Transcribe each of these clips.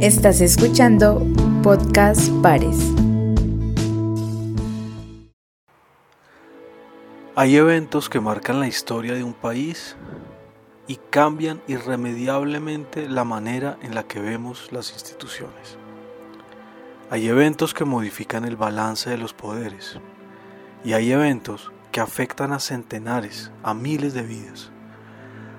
Estás escuchando Podcast Pares. Hay eventos que marcan la historia de un país y cambian irremediablemente la manera en la que vemos las instituciones. Hay eventos que modifican el balance de los poderes y hay eventos que afectan a centenares, a miles de vidas.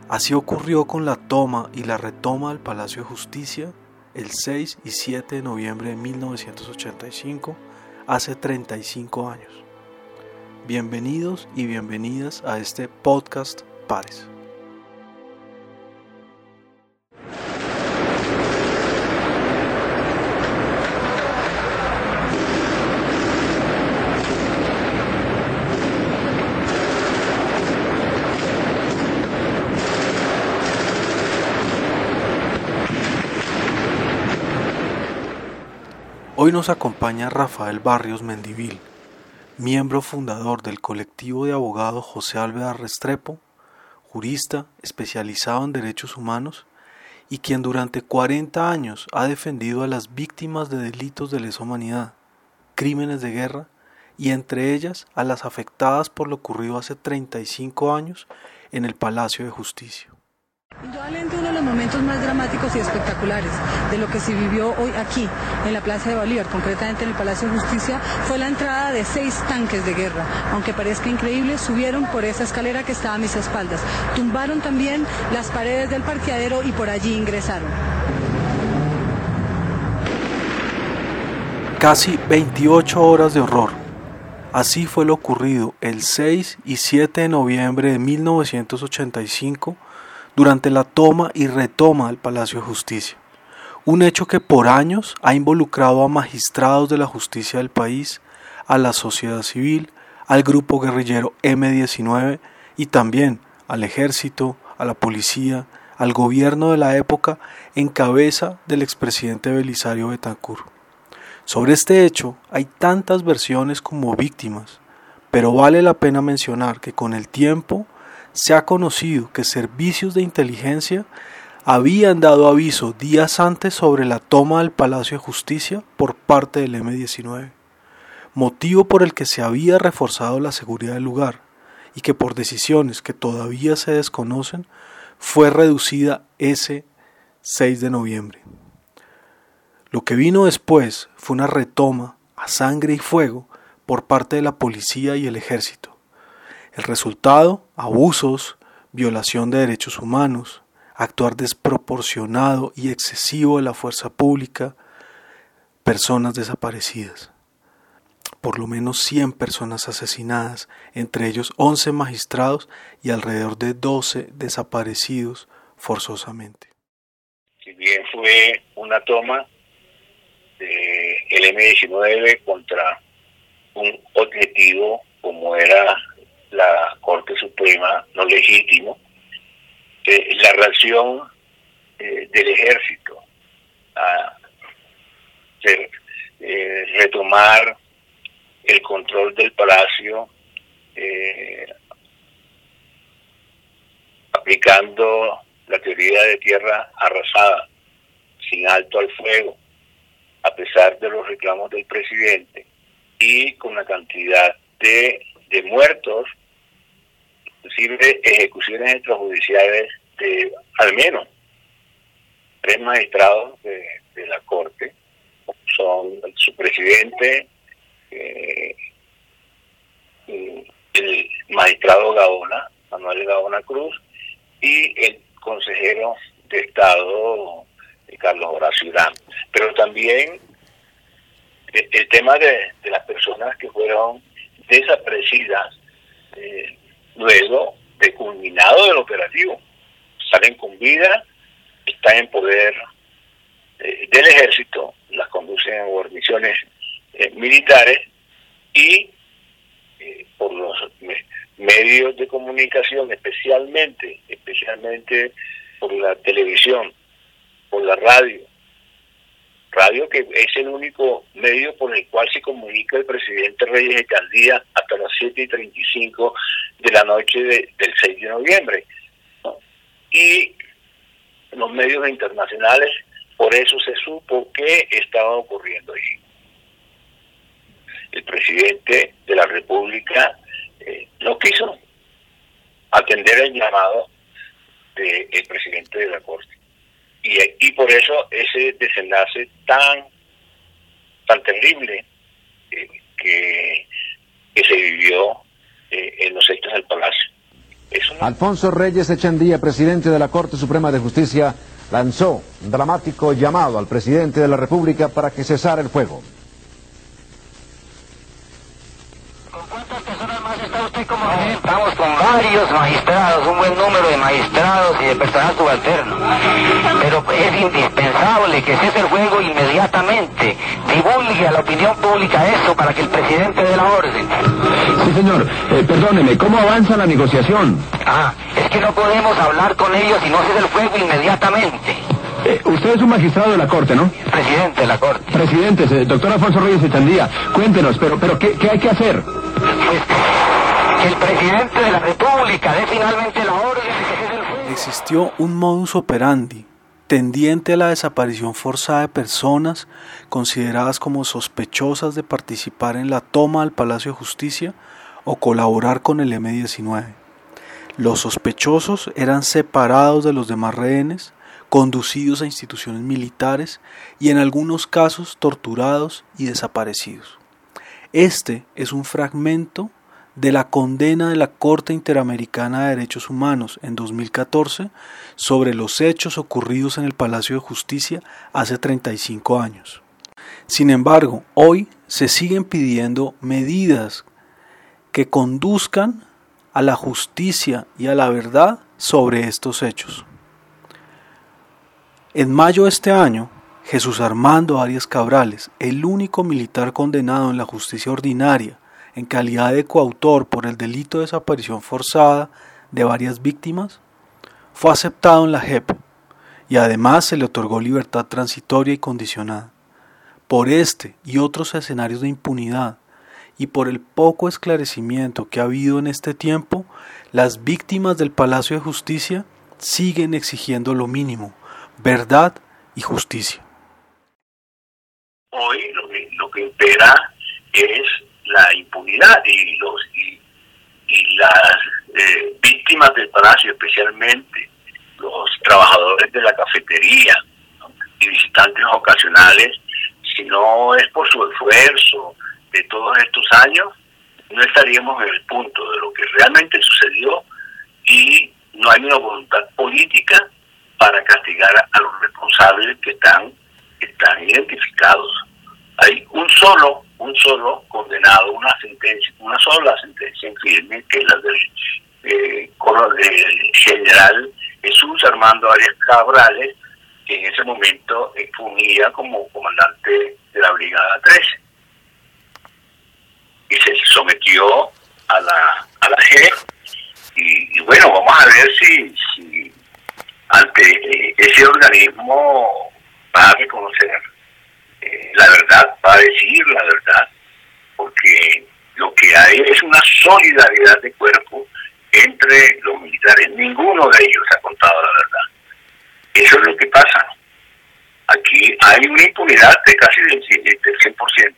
Así ocurrió con la toma y la retoma del Palacio de Justicia el 6 y 7 de noviembre de 1985, hace 35 años. Bienvenidos y bienvenidas a este podcast Pares. Hoy nos acompaña Rafael Barrios Mendivil, miembro fundador del colectivo de abogados José Álvaro Restrepo, jurista especializado en derechos humanos y quien durante 40 años ha defendido a las víctimas de delitos de lesa humanidad, crímenes de guerra y entre ellas a las afectadas por lo ocurrido hace 35 años en el Palacio de Justicia. Indudablemente uno de los momentos más dramáticos y espectaculares de lo que se vivió hoy aquí, en la Plaza de Bolívar, concretamente en el Palacio de Justicia, fue la entrada de seis tanques de guerra. Aunque parezca increíble, subieron por esa escalera que estaba a mis espaldas. Tumbaron también las paredes del parqueadero y por allí ingresaron. Casi 28 horas de horror. Así fue lo ocurrido el 6 y 7 de noviembre de 1985 durante la toma y retoma del Palacio de Justicia, un hecho que por años ha involucrado a magistrados de la justicia del país, a la sociedad civil, al grupo guerrillero M-19 y también al ejército, a la policía, al gobierno de la época en cabeza del expresidente Belisario Betancourt. Sobre este hecho hay tantas versiones como víctimas, pero vale la pena mencionar que con el tiempo se ha conocido que servicios de inteligencia habían dado aviso días antes sobre la toma del Palacio de Justicia por parte del M-19, motivo por el que se había reforzado la seguridad del lugar y que por decisiones que todavía se desconocen fue reducida ese 6 de noviembre. Lo que vino después fue una retoma a sangre y fuego por parte de la policía y el ejército, el resultado, abusos, violación de derechos humanos, actuar desproporcionado y excesivo de la fuerza pública, personas desaparecidas. Por lo menos 100 personas asesinadas, entre ellos 11 magistrados y alrededor de 12 desaparecidos forzosamente. Si bien fue una toma del M-19 contra un objetivo como era la Corte Suprema no legítimo, eh, la reacción eh, del ejército a eh, retomar el control del palacio aplicando la teoría de tierra arrasada, sin alto al fuego, a pesar de los reclamos del presidente y con la cantidad de, de muertos inclusive ejecuciones extrajudiciales de al menos tres magistrados de, la Corte, son su presidente, eh, el magistrado Gaona, Manuel Gaona Cruz, y el consejero de Estado, eh, Carlos Horacio Irán. Pero también el, el tema de, las personas que fueron desaparecidas eh, luego de culminado del operativo. Salen con vida, están en poder eh, del ejército, las conducen a guarniciones eh, militares y eh, por los medios de comunicación, especialmente, especialmente por la televisión, por la radio, radio que es el único medio por el cual se comunica el presidente Reyes de Caldía hasta las 7 y 35 de la noche del 6 de noviembre. Y los medios internacionales por eso se supo qué estaba ocurriendo allí. El presidente de la República eh, no quiso atender el llamado del presidente de la Corte. Y, por eso ese desenlace tan, tan terrible eh, que, que se vivió eh, en los hechos del Palacio. Alfonso Reyes Echandía, presidente de la Corte Suprema de Justicia, lanzó un dramático llamado al presidente de la República para que cesara el fuego. Varios magistrados, un buen número de magistrados y de personal subalterno. Pero es indispensable que cese el juego inmediatamente. Divulgue a la opinión pública eso para que el presidente dé la orden. Sí, señor. Eh, perdóneme, ¿cómo avanza la negociación? Ah, es que no podemos hablar con ellos si no cese el fuego inmediatamente. Eh, usted es un magistrado de la Corte, ¿no? Presidente de la Corte. Presidente, eh, doctor Alfonso Reyes Echandía, cuéntenos, pero, pero ¿qué, ¿qué hay que hacer? El presidente de la República dé finalmente la orden. Existió un modus operandi tendiente a la desaparición forzada de personas consideradas como sospechosas de participar en la toma del Palacio de Justicia o colaborar con el M-19. Los sospechosos eran separados de los demás rehenes, conducidos a instituciones militares y en algunos casos torturados y desaparecidos. Este es un fragmento de la condena de la Corte Interamericana de Derechos Humanos en 2014 sobre los hechos ocurridos en el Palacio de Justicia hace 35 años. Sin embargo, hoy se siguen pidiendo medidas que conduzcan a la justicia y a la verdad sobre estos hechos. En mayo de este año, Jesús Armando Arias Cabrales, el único militar condenado en la justicia ordinaria en calidad de coautor por el delito de desaparición forzada de varias víctimas, fue aceptado en la JEP y además se le otorgó libertad transitoria y condicionada. Por este y otros escenarios de impunidad y por el poco esclarecimiento que ha habido en este tiempo, las víctimas del Palacio de Justicia siguen exigiendo lo mínimo, verdad y justicia. Hoy lo que, lo que impera es la impunidad y los y, las eh, víctimas del palacio especialmente los trabajadores de la cafetería y visitantes ocasionales si no es por su esfuerzo de todos estos años no estaríamos en el punto de lo que realmente sucedió y no hay una voluntad política para castigar a los responsables que están están identificados. Hay un solo un solo condenado, una sentencia, una sola sentencia en firme, que es la del, eh, general Jesús Armando Arias Cabrales, que en ese momento eh, fungía como comandante de la Brigada 13. Y se sometió a la, a la G. Y, bueno, vamos a ver si, si ante eh, ese organismo va a reconocer la verdad, va a decir la verdad, porque lo que hay es una solidaridad de cuerpo entre los militares. Ninguno de ellos ha contado la verdad. Eso es lo que pasa. Aquí hay una impunidad de casi del 100%.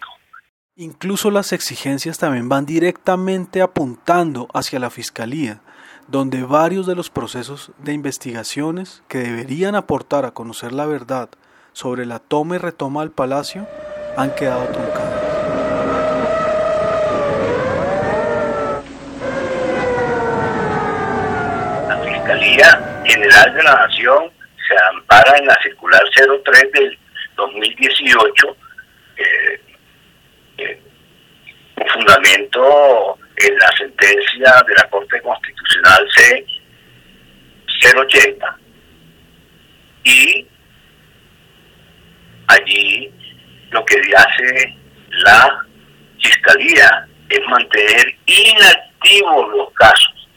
Incluso las exigencias también van directamente apuntando hacia la Fiscalía, donde varios de los procesos de investigaciones que deberían aportar a conocer la verdad sobre la toma y retoma del palacio han quedado truncadas. La Fiscalía General de la Nación se ampara en la circular 03 del 2018 eh, eh, con fundamento en la sentencia de la Corte Constitucional C 080 y allí lo que hace la Fiscalía es mantener inactivos los casos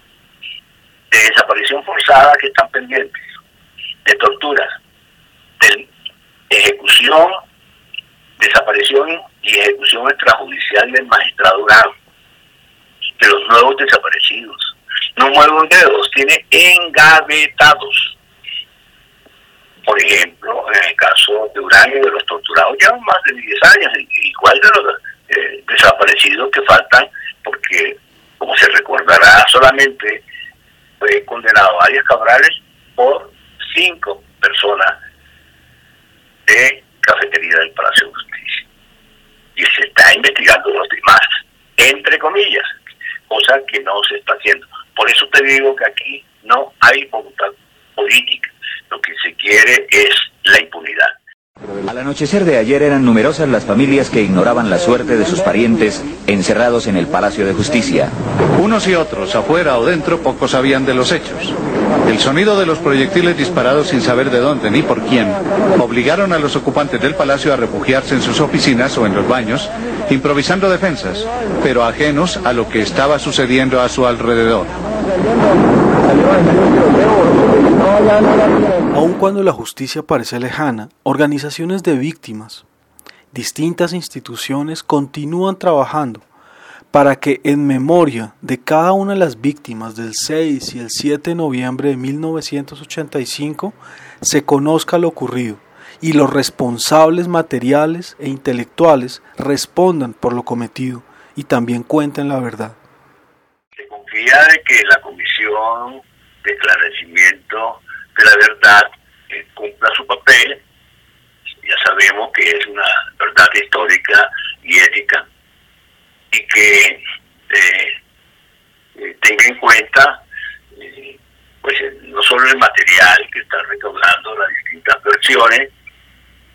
de desaparición forzada que están pendientes, de torturas, de ejecución, desaparición y ejecución extrajudicial del magistrado Durán, de los nuevos desaparecidos. No mueve un dedo, tiene engavetados. Por ejemplo, en el caso de uranio de los torturados. Llevan más de 10 años, igual de los eh, desaparecidos que faltan, porque, como se recordará, solamente fue condenado a Arias Cabrales por cinco personas de cafetería del Palacio de Justicia. Y se está investigando los demás, entre comillas, cosa que no se está haciendo. Por eso te digo que aquí no hay voluntad política. Lo que se quiere es la impunidad. Al anochecer de ayer eran numerosas las familias que ignoraban la suerte de sus parientes encerrados en el Palacio de Justicia. Unos y otros, afuera o dentro, pocos sabían de los hechos. El sonido de los proyectiles disparados sin saber de dónde ni por quién obligaron a los ocupantes del palacio a refugiarse en sus oficinas o en los baños, improvisando defensas, pero ajenos a lo que estaba sucediendo a su alrededor. Aun cuando la justicia parece lejana, organizaciones de víctimas, distintas instituciones continúan trabajando para que en memoria de cada una de las víctimas del 6 y el 7 de noviembre de 1985 se conozca lo ocurrido y los responsables materiales e intelectuales respondan por lo cometido y también cuenten la verdad. Se confía de que la comisión de esclarecimiento de la verdad eh, cumpla su papel. Ya sabemos que es una verdad histórica y ética y que eh, eh, tenga en cuenta pues no solo el material que está recaudando las distintas versiones,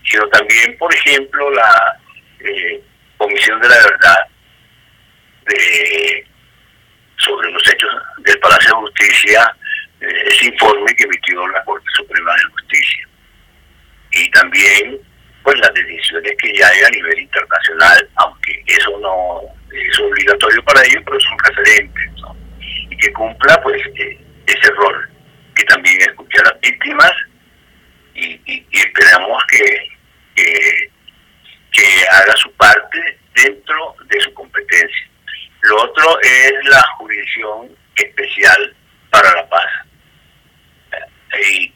sino también, por ejemplo, la Comisión de la Verdad sobre los hechos del Palacio de Justicia, ese informe la Corte Suprema de Justicia. Y también, pues, las decisiones que ya hay a nivel internacional, aunque eso no es obligatorio para ellos, pero son referentes, ¿no? Y que cumpla, pues, eh, ese rol, que también escuche a las víctimas y, esperamos que, que haga su parte dentro de su competencia. Lo otro es la jurisdicción especial para la paz. Y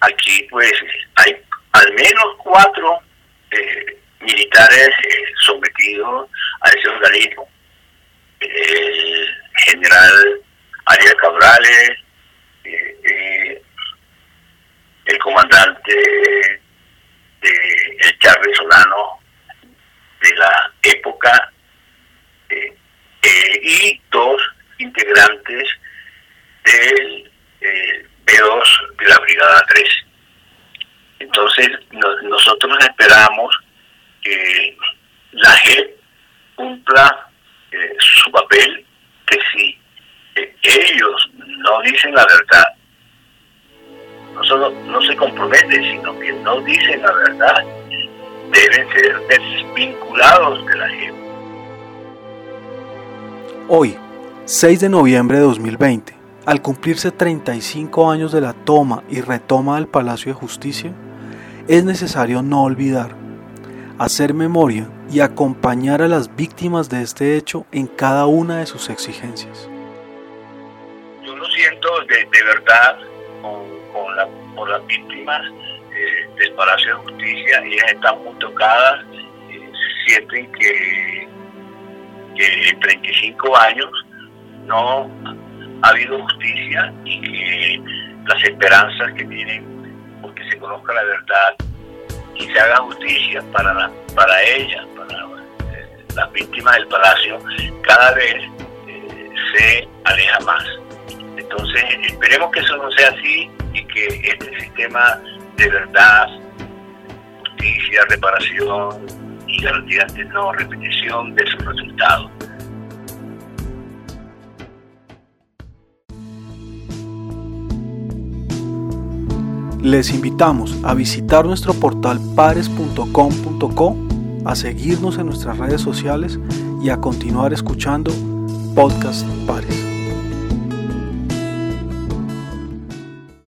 aquí pues hay al menos cuatro eh, militares eh, sometidos a ese organismo. El general Ariel Cabrales, eh, el comandante de el Charles Solano de la época y dos integrantes del B2 de la Brigada 3. Entonces, nosotros esperamos que la JEP cumpla eh, su papel, que si ellos no dicen la verdad, no solo no se comprometen, sino que no dicen la verdad, deben ser desvinculados de la JEP. Hoy, 6 de noviembre de 2020, al cumplirse 35 años de la toma y retoma del Palacio de Justicia, es necesario no olvidar, hacer memoria y acompañar a las víctimas de este hecho en cada una de sus exigencias. Yo lo siento de, verdad con, por las víctimas eh, del Palacio de Justicia, ellas están muy tocadas, eh, sienten que, que en 35 años no ha habido justicia y que las esperanzas que tienen porque se conozca la verdad y se haga justicia para, para ellas, para eh, las víctimas del palacio, cada vez eh, se aleja más. Entonces, esperemos que eso no sea así y que este sistema de verdad, justicia, reparación y garantías de no repetición de sus resultados. Les invitamos a visitar nuestro portal pares.com.co, a seguirnos en nuestras redes sociales y a continuar escuchando Podcast Pares.